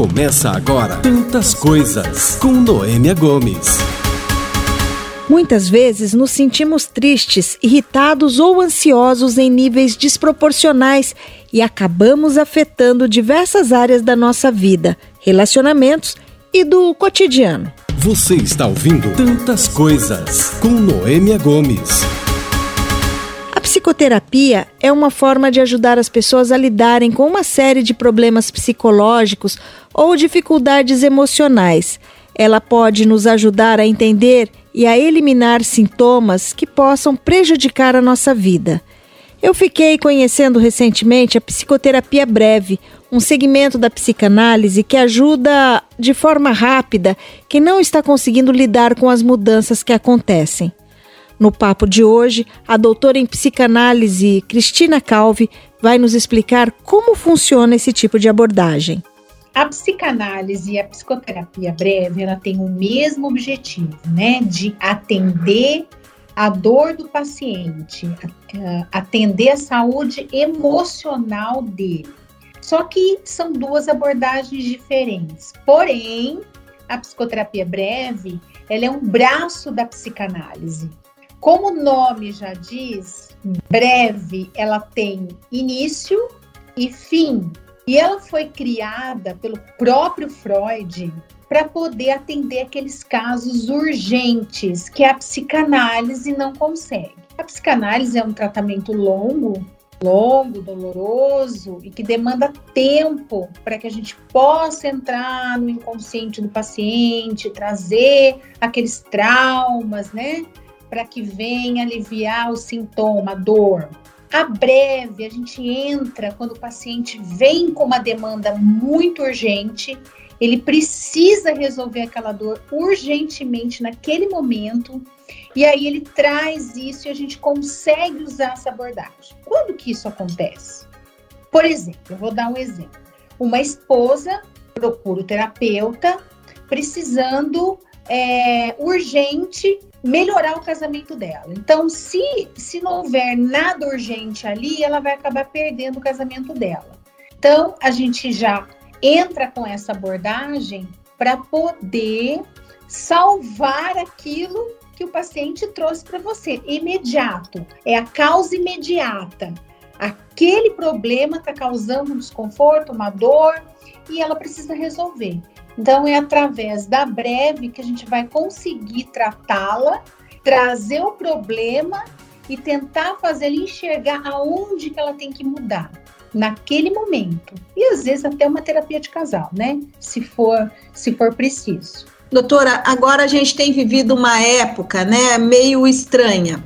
Começa agora Tantas Coisas com Noêmia Gomes. Muitas vezes nos sentimos tristes, irritados ou ansiosos em níveis desproporcionais e acabamos afetando diversas áreas da nossa vida, relacionamentos e do cotidiano. Você está ouvindo Tantas Coisas com Noêmia Gomes. Psicoterapia é uma forma de ajudar as pessoas a lidarem com uma série de problemas psicológicos ou dificuldades emocionais. Ela pode nos ajudar a entender e a eliminar sintomas que possam prejudicar a nossa vida. Eu fiquei conhecendo recentemente a psicoterapia breve, um segmento da psicanálise que ajuda de forma rápida quem não está conseguindo lidar com as mudanças que acontecem. No papo de hoje, a doutora em psicanálise Cristina Calvi vai nos explicar como funciona esse tipo de abordagem. A psicanálise e a psicoterapia breve, ela tem o mesmo objetivo, né, de atender a dor do paciente, atender a saúde emocional dele. Só que são duas abordagens diferentes. Porém, a psicoterapia breve, ela é um braço da psicanálise. Como o nome já diz, breve, ela tem início e fim. E ela foi criada pelo próprio Freud para poder atender aqueles casos urgentes que a psicanálise não consegue. A psicanálise é um tratamento longo, longo, doloroso e que demanda tempo para que a gente possa entrar no inconsciente do paciente, trazer aqueles traumas, né? Para que venha aliviar o sintoma, a dor. A breve, a gente entra quando o paciente vem com uma demanda muito urgente, ele precisa resolver aquela dor urgentemente naquele momento, e aí ele traz isso e a gente consegue usar essa abordagem. Quando que isso acontece? Por exemplo, eu vou dar um exemplo. Uma esposa procura o terapeuta precisando é, urgente melhorar o casamento dela. Então, se, se não houver nada urgente ali, ela vai acabar perdendo o casamento dela. Então, a gente já entra com essa abordagem para poder salvar aquilo que o paciente trouxe para você. Imediato, é a causa imediata. Aquele problema está causando um desconforto, uma dor, e ela precisa resolver. Então, é através da breve que a gente vai conseguir tratá-la, trazer o problema e tentar fazer ela enxergar aonde que ela tem que mudar naquele momento. E às vezes até uma terapia de casal, né? Se for, se for preciso. Doutora, agora a gente tem vivido uma época, né, meio estranha,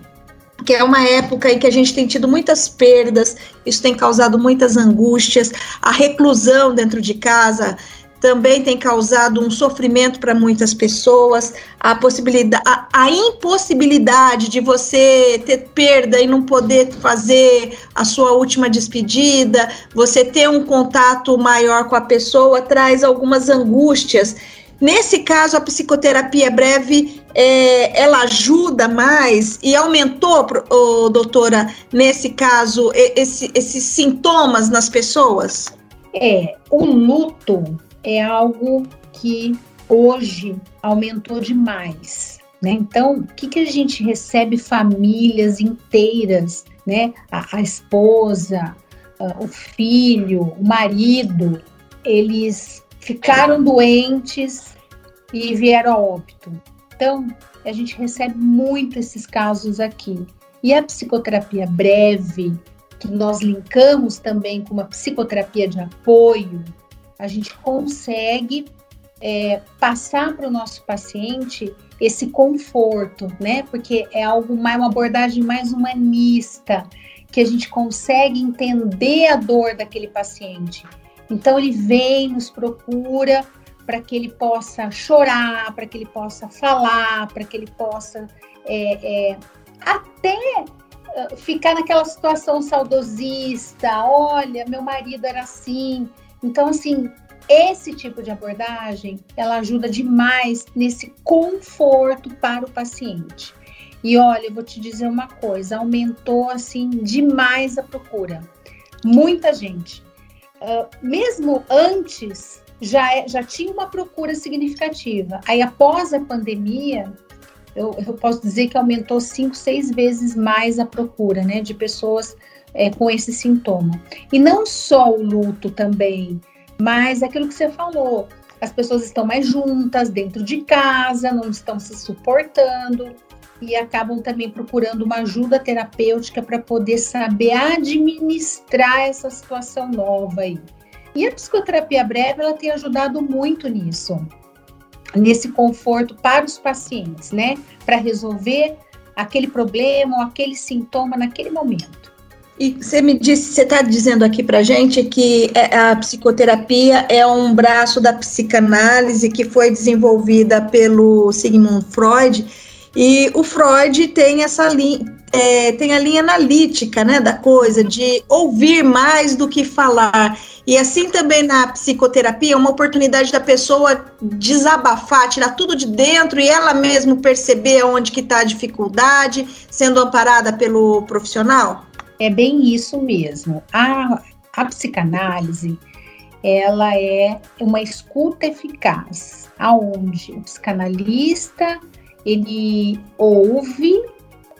que é uma época em que a gente tem tido muitas perdas, isso tem causado muitas angústias, a reclusão dentro de casa também tem causado um sofrimento para muitas pessoas, a possibilidade, a, a, impossibilidade de você ter perda e não poder fazer a sua última despedida, você ter um contato maior com a pessoa traz algumas angústias. Nesse caso, a psicoterapia breve é, ela ajuda mais e aumentou, oh, doutora, nesse caso, esse, esses sintomas nas pessoas? É, o luto é algo que hoje aumentou demais. Né? Então, o que, que a gente recebe famílias inteiras, né? A, a esposa, a, o filho, o marido, eles ficaram doentes e vieram a óbito. Então, a gente recebe muito esses casos aqui. E a psicoterapia breve, que nós linkamos também com uma psicoterapia de apoio, a gente consegue é, passar para o nosso paciente esse conforto, né? Porque é algo mais, uma abordagem mais humanista, que a gente consegue entender a dor daquele paciente. Então ele vem, nos procura para que ele possa chorar, para que ele possa falar, para que ele possa é, é, até ah, ficar naquela situação saudosista. Olha, meu marido era assim, então, assim, esse tipo de abordagem, ela ajuda demais nesse conforto para o paciente. E olha, eu vou te dizer uma coisa, aumentou assim demais a procura. Muita gente. Uh, mesmo antes já, é, já tinha uma procura significativa. Aí, após a pandemia, eu, eu posso dizer que aumentou cinco, seis vezes mais a procura, né, de pessoas é, com esse sintoma. E não só o luto também, mas aquilo que você falou, as pessoas estão mais juntas dentro de casa, não estão se suportando e acabam também procurando uma ajuda terapêutica para poder saber administrar essa situação nova aí. E a psicoterapia breve ela tem ajudado muito nisso, nesse conforto para os pacientes, né? Para resolver aquele problema ou aquele sintoma naquele momento. E você me disse, você está dizendo aqui para gente que é, a psicoterapia é um braço da psicanálise que foi desenvolvida pelo Sigmund Freud e o Freud tem essa linha, é, tem a linha analítica, né, da coisa de ouvir mais do que falar. E assim também na psicoterapia, é uma oportunidade da pessoa desabafar, tirar tudo de dentro e ela mesma perceber onde que está a dificuldade, sendo amparada pelo profissional. É bem isso mesmo. A, a psicanálise, ela é uma escuta eficaz, aonde o psicanalista ele ouve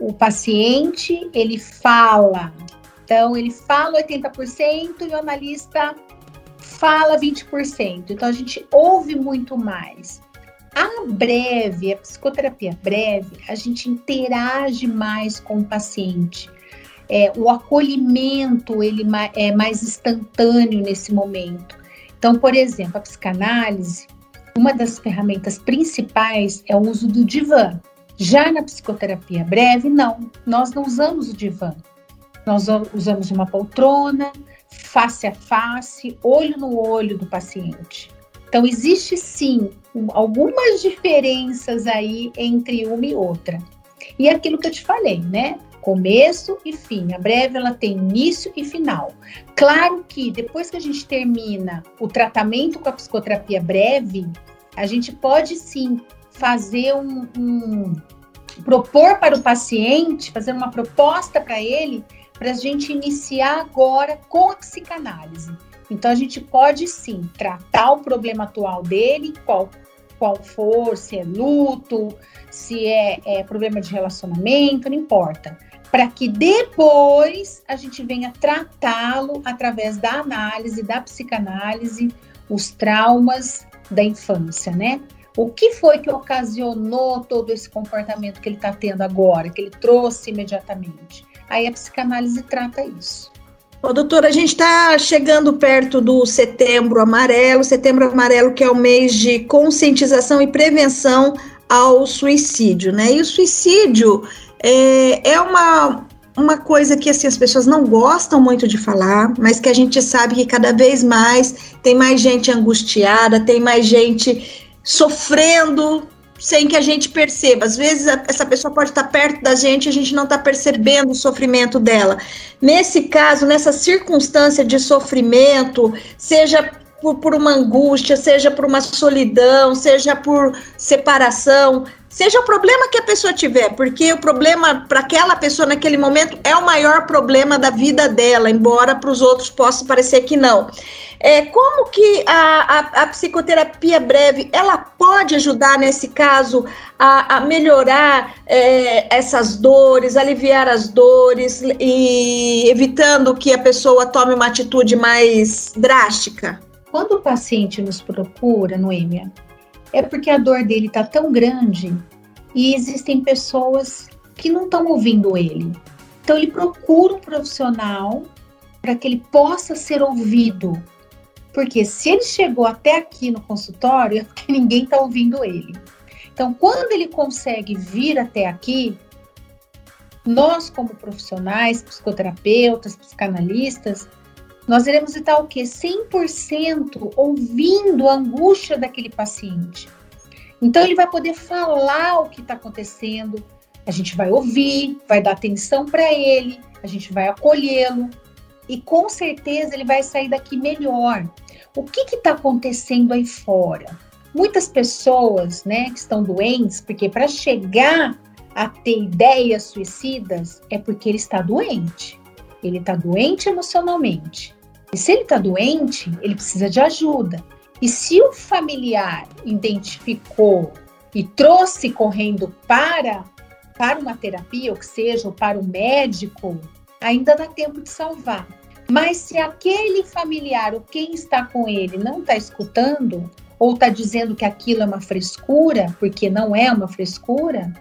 o paciente, ele fala. Então, ele fala 80% e o analista fala 20%. Então, a gente ouve muito mais. A breve, a psicoterapia breve, a gente interage mais com o paciente é, o acolhimento ele é mais instantâneo nesse momento. Então, por exemplo, a psicanálise, uma das ferramentas principais é o uso do divã. Já na psicoterapia breve, não, nós não usamos o divã. Nós usamos uma poltrona, face a face, olho no olho do paciente. Então, existe sim algumas diferenças aí entre uma e outra. E é aquilo que eu te falei, né? Começo e fim. A breve ela tem início e final. Claro que depois que a gente termina o tratamento com a psicoterapia breve, a gente pode sim fazer um, um propor para o paciente, fazer uma proposta para ele, para a gente iniciar agora com a psicanálise. Então a gente pode sim tratar o problema atual dele, qual qual for, se é luto, se é, é problema de relacionamento, não importa para que depois a gente venha tratá-lo através da análise, da psicanálise, os traumas da infância, né? O que foi que ocasionou todo esse comportamento que ele está tendo agora, que ele trouxe imediatamente? Aí a psicanálise trata isso. Ô, doutora, a gente está chegando perto do setembro amarelo, setembro amarelo que é o mês de conscientização e prevenção ao suicídio, né? E o suicídio é, é uma, uma coisa que assim, as pessoas não gostam muito de falar, mas que a gente sabe que cada vez mais tem mais gente angustiada, tem mais gente sofrendo sem que a gente perceba. Às vezes essa pessoa pode estar perto da gente e a gente não está percebendo o sofrimento dela. Nesse caso, nessa circunstância de sofrimento, seja por, por uma angústia, seja por uma solidão, seja por separação, seja o problema que a pessoa tiver, porque o problema para aquela pessoa naquele momento é o maior problema da vida dela, embora para os outros possa parecer que não. É, como que a, a, a, psicoterapia breve ela pode ajudar nesse caso a, a melhorar é, essas dores, aliviar as dores e evitando que a pessoa tome uma atitude mais drástica? Quando o paciente nos procura, Noêmia, é porque a dor dele está tão grande e existem pessoas que não estão ouvindo ele. Então ele procura um profissional para que ele possa ser ouvido. Porque se ele chegou até aqui no consultório, é porque ninguém está ouvindo ele. Então, quando ele consegue vir até aqui, nós, como profissionais, psicoterapeutas, psicanalistas, nós iremos estar o quê? 100% ouvindo a angústia daquele paciente. Então ele vai poder falar o que está acontecendo, a gente vai ouvir, vai dar atenção para ele, a gente vai acolhê-lo e com certeza ele vai sair daqui melhor. O que está acontecendo aí fora? Muitas pessoas, né, que estão doentes, porque para chegar a ter ideias suicidas é porque ele está doente. Ele está doente emocionalmente. E se ele está doente, ele precisa de ajuda. E se o familiar identificou e trouxe correndo para para uma terapia, ou que seja, ou para o médico, ainda dá tempo de salvar. Mas se aquele familiar ou quem está com ele não está escutando, ou está dizendo que aquilo é uma frescura, porque não é uma frescura,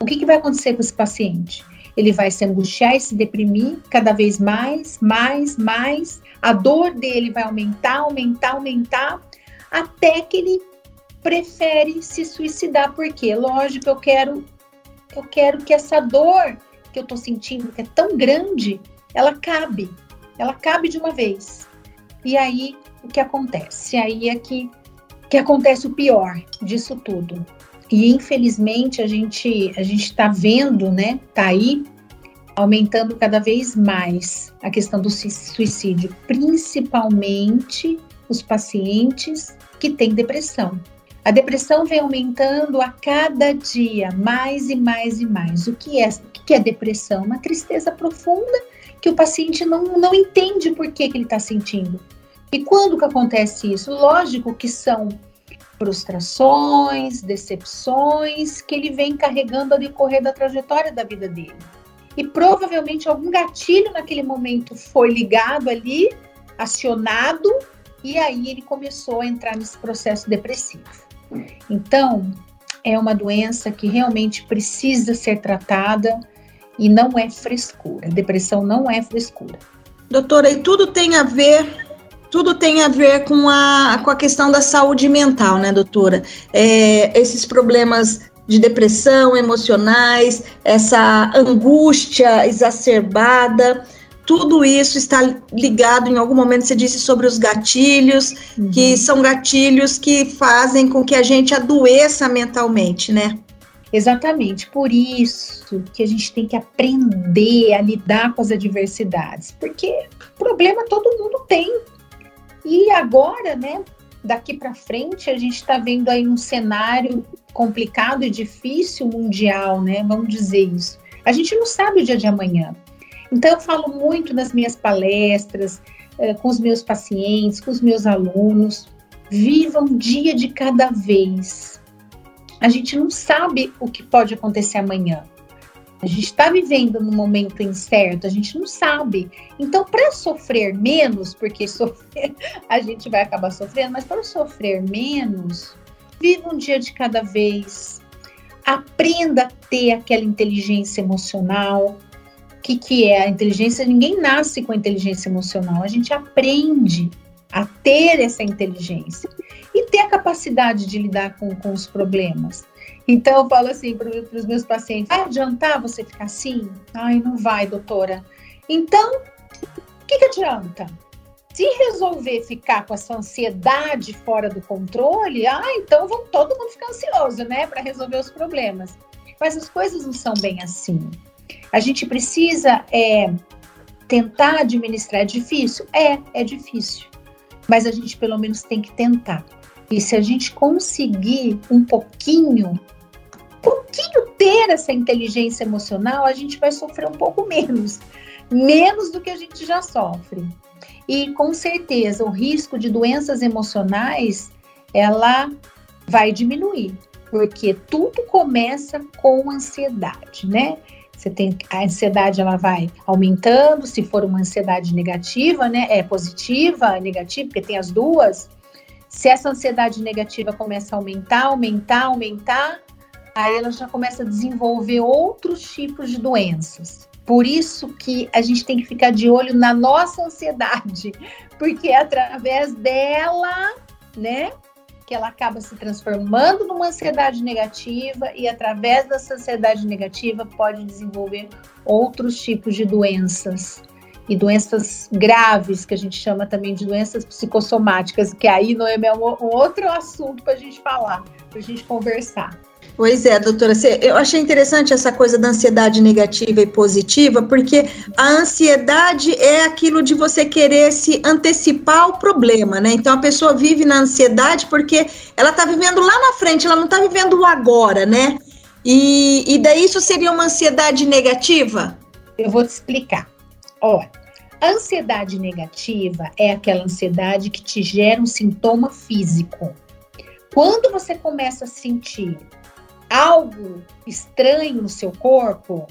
o que, que vai acontecer com esse paciente? Ele vai se angustiar e se deprimir cada vez mais, mais, mais. A dor dele vai aumentar, aumentar, aumentar, até que ele prefere se suicidar, porque, lógico, eu quero, eu quero que essa dor que eu estou sentindo, que é tão grande, ela cabe, ela cabe de uma vez. E aí, o que acontece? Aí é que, que acontece o pior disso tudo. E infelizmente a gente a gente está vendo, né? Tá aí aumentando cada vez mais a questão do suicídio, principalmente os pacientes que têm depressão. A depressão vem aumentando a cada dia, mais e mais e mais. O que é, o que é depressão? Uma tristeza profunda que o paciente não, não entende por que, que ele está sentindo. E quando que acontece isso? Lógico que são frustrações, decepções que ele vem carregando ao decorrer da trajetória da vida dele. E provavelmente algum gatilho naquele momento foi ligado ali, acionado, e aí ele começou a entrar nesse processo depressivo. Então, é uma doença que realmente precisa ser tratada e não é frescura. Depressão não é frescura. Doutora, e tudo tem a ver tudo tem a ver com a, com a questão da saúde mental, né, doutora? É, esses problemas de depressão emocionais, essa angústia exacerbada, tudo isso está ligado, em algum momento você disse sobre os gatilhos, uhum. que são gatilhos que fazem com que a gente adoeça mentalmente, né? Exatamente, por isso que a gente tem que aprender a lidar com as adversidades, porque problema todo mundo tem. E agora, né, daqui para frente, a gente está vendo aí um cenário complicado e difícil mundial, né? Vamos dizer isso. A gente não sabe o dia de amanhã. Então, eu falo muito nas minhas palestras, eh, com os meus pacientes, com os meus alunos. Viva um dia de cada vez. A gente não sabe o que pode acontecer amanhã. A gente está vivendo num momento incerto, a gente não sabe. Então, para sofrer menos, porque sofrer, a gente vai acabar sofrendo, mas para sofrer menos, viva um dia de cada vez. Aprenda a ter aquela inteligência emocional, que, que é a inteligência? Ninguém nasce com a inteligência emocional, a gente aprende a ter essa inteligência e ter a capacidade de lidar com, com os problemas. Então, eu falo assim para os meus pacientes: vai adiantar você ficar assim? Ai, não vai, doutora. Então, o que, que adianta? Se resolver ficar com essa ansiedade fora do controle, ah, então vão todo mundo ficar ansioso, né, para resolver os problemas. Mas as coisas não são bem assim. A gente precisa é, tentar administrar. É difícil? É, é difícil. Mas a gente pelo menos tem que tentar. E se a gente conseguir um pouquinho, pouquinho ter essa inteligência emocional, a gente vai sofrer um pouco menos. Menos do que a gente já sofre. E com certeza o risco de doenças emocionais ela vai diminuir, porque tudo começa com ansiedade, né? Você tem a ansiedade, ela vai aumentando. Se for uma ansiedade negativa, né? É positiva, é negativa, porque tem as duas. Se essa ansiedade negativa começa a aumentar, aumentar, aumentar, aí ela já começa a desenvolver outros tipos de doenças. Por isso que a gente tem que ficar de olho na nossa ansiedade, porque é através dela, né, que ela acaba se transformando numa ansiedade negativa e através dessa ansiedade negativa pode desenvolver outros tipos de doenças e doenças graves que a gente chama também de doenças psicossomáticas, que aí não é um outro assunto para a gente falar, para a gente conversar. Pois é, doutora, eu achei interessante essa coisa da ansiedade negativa e positiva, porque a ansiedade é aquilo de você querer se antecipar ao problema, né? Então a pessoa vive na ansiedade porque ela está vivendo lá na frente, ela não está vivendo o agora, né? E, e daí isso seria uma ansiedade negativa? Eu vou te explicar. Olha, A ansiedade negativa é aquela ansiedade que te gera um sintoma físico. Quando você começa a sentir algo estranho no seu corpo,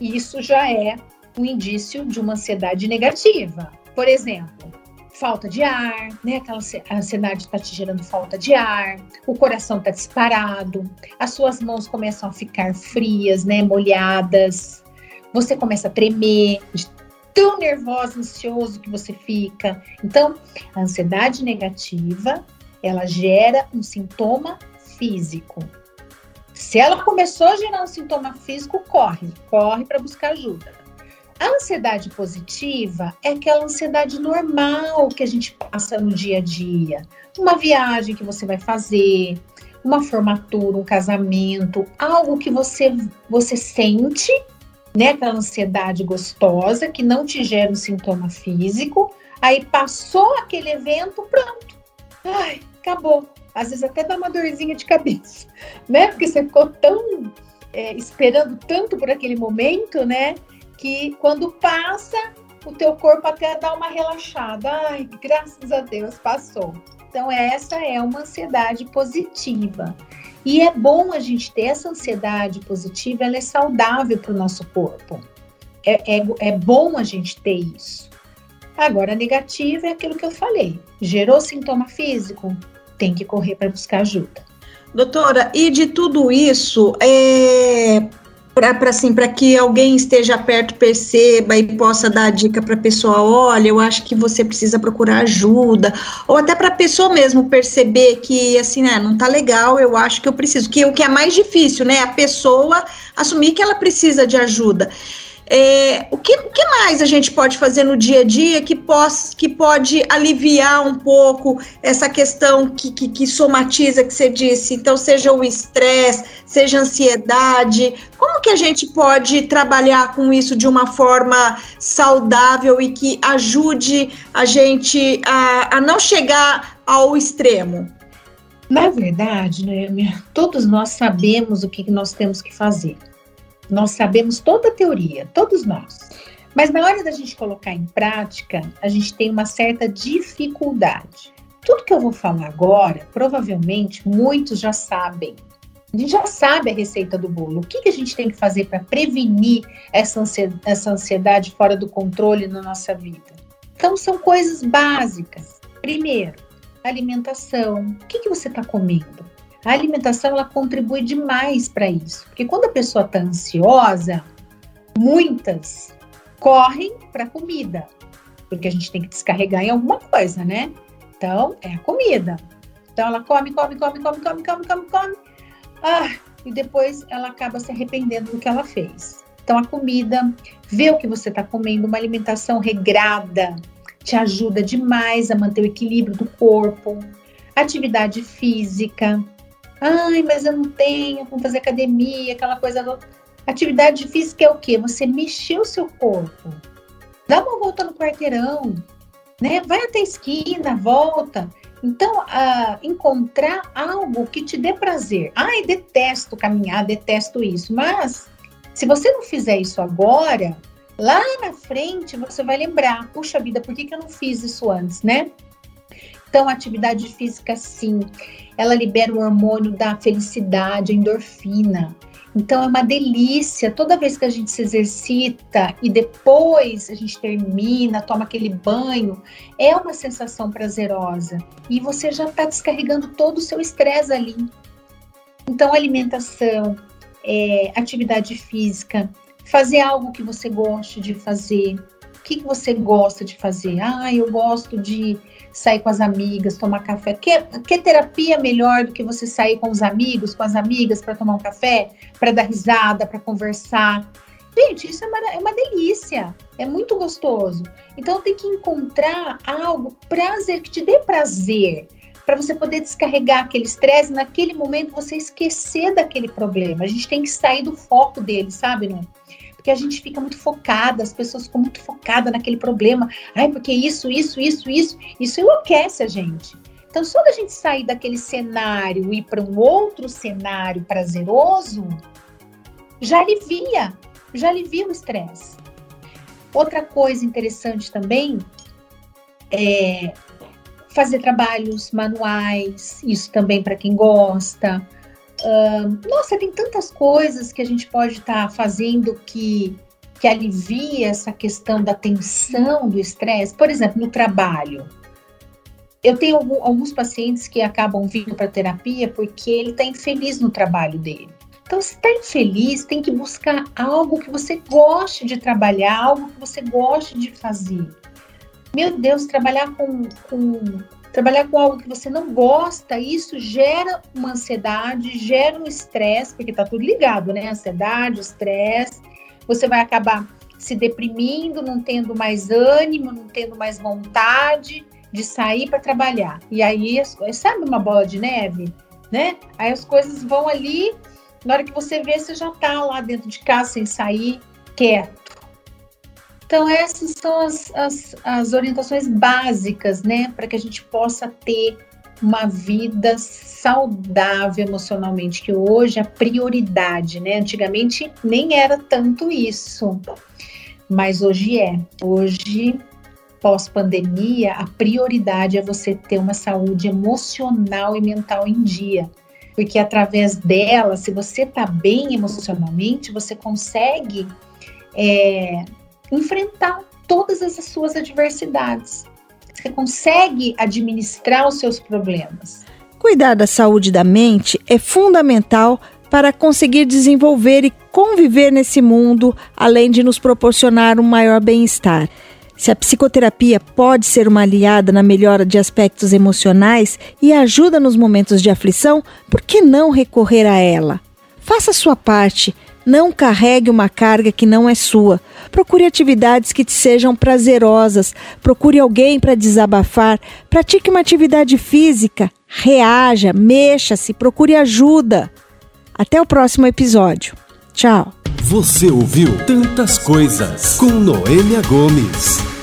isso já é um indício de uma ansiedade negativa. Por exemplo, falta de ar, né? Aquela ansiedade está te gerando falta de ar, o coração está disparado, as suas mãos começam a ficar frias, né? Molhadas, você começa a tremer de tão nervoso, ansioso que você fica. Então, a ansiedade negativa, ela gera um sintoma físico. Se ela começou a gerar um sintoma físico, corre, corre para buscar ajuda. A ansiedade positiva é aquela ansiedade normal que a gente passa no dia a dia. Uma viagem que você vai fazer, uma formatura, um casamento, algo que você, você sente, né? Aquela ansiedade gostosa que não te gera um sintoma físico. Aí passou aquele evento, pronto. Ai, acabou. Às vezes até dá uma dorzinha de cabeça, né? Porque você ficou tão é, esperando tanto por aquele momento, né? que quando passa, o teu corpo até dá uma relaxada. Ai, graças a Deus, passou. Então, essa é uma ansiedade positiva. E é bom a gente ter essa ansiedade positiva, ela é saudável para o nosso corpo. É, é, é bom a gente ter isso. Agora, a negativa é aquilo que eu falei. Gerou sintoma físico? Tem que correr para buscar ajuda. Doutora, e de tudo isso, é, para assim, que alguém esteja perto, perceba e possa dar a dica para a pessoa, olha, eu acho que você precisa procurar ajuda, ou até para a pessoa mesmo perceber que assim, né, não tá legal, eu acho que eu preciso, que o que é mais difícil, né, a pessoa assumir que ela precisa de ajuda. É, o, que, que mais a gente pode fazer no dia a dia que, pos, que pode aliviar um pouco essa questão que, que, que somatiza, que você disse? Então, seja o estresse, seja a ansiedade. Como que a gente pode trabalhar com isso de uma forma saudável e que ajude a gente a, a não chegar ao extremo? Na verdade, né, todos nós sabemos o que nós temos que fazer. Nós sabemos toda a teoria, todos nós. Mas na hora da gente colocar em prática, a gente tem uma certa dificuldade. Tudo que eu vou falar agora, provavelmente muitos já sabem. A gente já sabe a receita do bolo. O que, que a gente tem que fazer para prevenir essa ansiedade, fora do controle na nossa vida? Então, são coisas básicas. Primeiro, alimentação. O que, que você está comendo? A alimentação ela contribui demais para isso, porque quando a pessoa está ansiosa, muitas correm para a comida, porque a gente tem que descarregar em alguma coisa, né? Então, é a comida. Então, ela come, come, come, come, come, come, come, come. Ah, e depois ela acaba se arrependendo do que ela fez. Então, a comida, ver o que você está comendo, uma alimentação regrada, te ajuda demais a manter o equilíbrio do corpo. Atividade física, Ai, mas eu não tenho como fazer academia, aquela coisa. Atividade física é o quê? Você mexer o seu corpo. Dá uma volta no quarteirão, né? Vai até a esquina, volta. Então, uh, encontrar algo que te dê prazer. Ai, detesto caminhar, detesto isso. Mas, se você não fizer isso agora, lá na frente você vai lembrar: puxa vida, por que, que eu não fiz isso antes, né? Então, atividade física, sim, ela libera o hormônio da felicidade, endorfina. Então, é uma delícia. Toda vez que a gente se exercita e depois a gente termina, toma aquele banho, é uma sensação prazerosa. E você já está descarregando todo o seu estresse ali. Então, alimentação, é, atividade física, fazer algo que você goste de fazer. O que, você gosta de fazer? Ah, eu gosto de sair com as amigas, tomar café. Que, que terapia melhor do que você sair com os amigos, com as amigas, para tomar um café, para dar risada, para conversar? Gente, isso é uma, é uma delícia, é muito gostoso. Então tem que encontrar algo prazer que te dê prazer, para você poder descarregar aquele estresse naquele momento você esquecer daquele problema. A gente tem que sair do foco dele, sabe, né? Porque a gente fica muito focada, as pessoas ficam muito focadas naquele problema. Ai, porque isso, isso, isso, isso, isso enlouquece a gente. Então, só da gente sair daquele cenário e ir para um outro cenário prazeroso, já alivia, já alivia o estresse. Outra coisa interessante também é fazer trabalhos manuais, isso também para quem gosta. Uh, nossa, tem tantas coisas que a gente pode estar tá fazendo que, que alivia essa questão da tensão, do estresse. Por exemplo, no trabalho. Eu tenho alguns pacientes que acabam vindo para terapia porque ele está infeliz no trabalho dele. Então, se está infeliz, tem que buscar algo que você goste de trabalhar, algo que você goste de fazer. Meu Deus, trabalhar com, com trabalhar com algo que você não gosta, isso gera uma ansiedade, gera um estresse, porque está tudo ligado, né? Ansiedade, estresse. Você vai acabar se deprimindo, não tendo mais ânimo, não tendo mais vontade de sair para trabalhar. E aí, sabe uma bola de neve, né? Aí as coisas vão ali, na hora que você vê, você já está lá dentro de casa sem sair, quieto. Então, essas são as, as, as orientações básicas, né, para que a gente possa ter uma vida saudável emocionalmente, que hoje é a prioridade, né? Antigamente nem era tanto isso, mas hoje é. Hoje, pós-pandemia, a prioridade é você ter uma saúde emocional e mental em dia. Porque através dela, se você está bem emocionalmente, você consegue é, enfrentar todas as suas adversidades. Você consegue administrar os seus problemas. Cuidar da saúde da mente é fundamental para conseguir desenvolver e conviver nesse mundo, além de nos proporcionar um maior bem-estar. Se a psicoterapia pode ser uma aliada na melhora de aspectos emocionais e ajuda nos momentos de aflição, por que não recorrer a ela? Faça a sua parte não carregue uma carga que não é sua. Procure atividades que te sejam prazerosas. Procure alguém para desabafar. Pratique uma atividade física. Reaja, mexa-se, procure ajuda. Até o próximo episódio. Tchau. Você ouviu Tantas Coisas com Noêmia Gomes.